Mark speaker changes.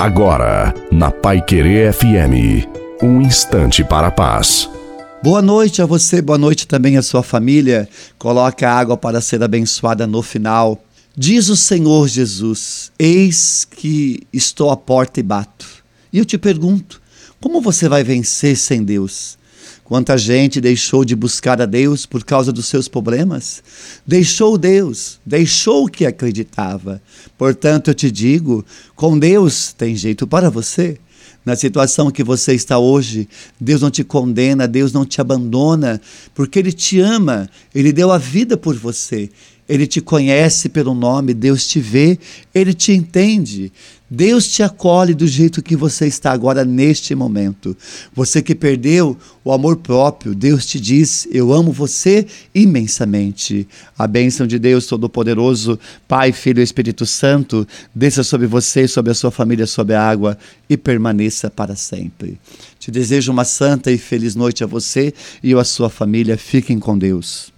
Speaker 1: Agora, na Pai Querer FM, um instante para a paz.
Speaker 2: Boa noite a você, boa noite também à sua família. Coloque a água para ser abençoada no final. Diz o Senhor Jesus: Eis que estou à porta e bato. E eu te pergunto: como você vai vencer sem Deus? Quanta gente deixou de buscar a Deus por causa dos seus problemas? Deixou Deus, deixou o que acreditava. Portanto, eu te digo: com Deus tem jeito para você. Na situação que você está hoje, Deus não te condena, Deus não te abandona, porque Ele te ama, Ele deu a vida por você. Ele te conhece pelo nome, Deus te vê, Ele te entende. Deus te acolhe do jeito que você está agora neste momento. Você que perdeu o amor próprio, Deus te diz: Eu amo você imensamente. A bênção de Deus Todo-Poderoso, Pai, Filho e Espírito Santo, desça sobre você, sobre a sua família, sobre a água e permaneça para sempre. Te desejo uma santa e feliz noite a você e a sua família. Fiquem com Deus.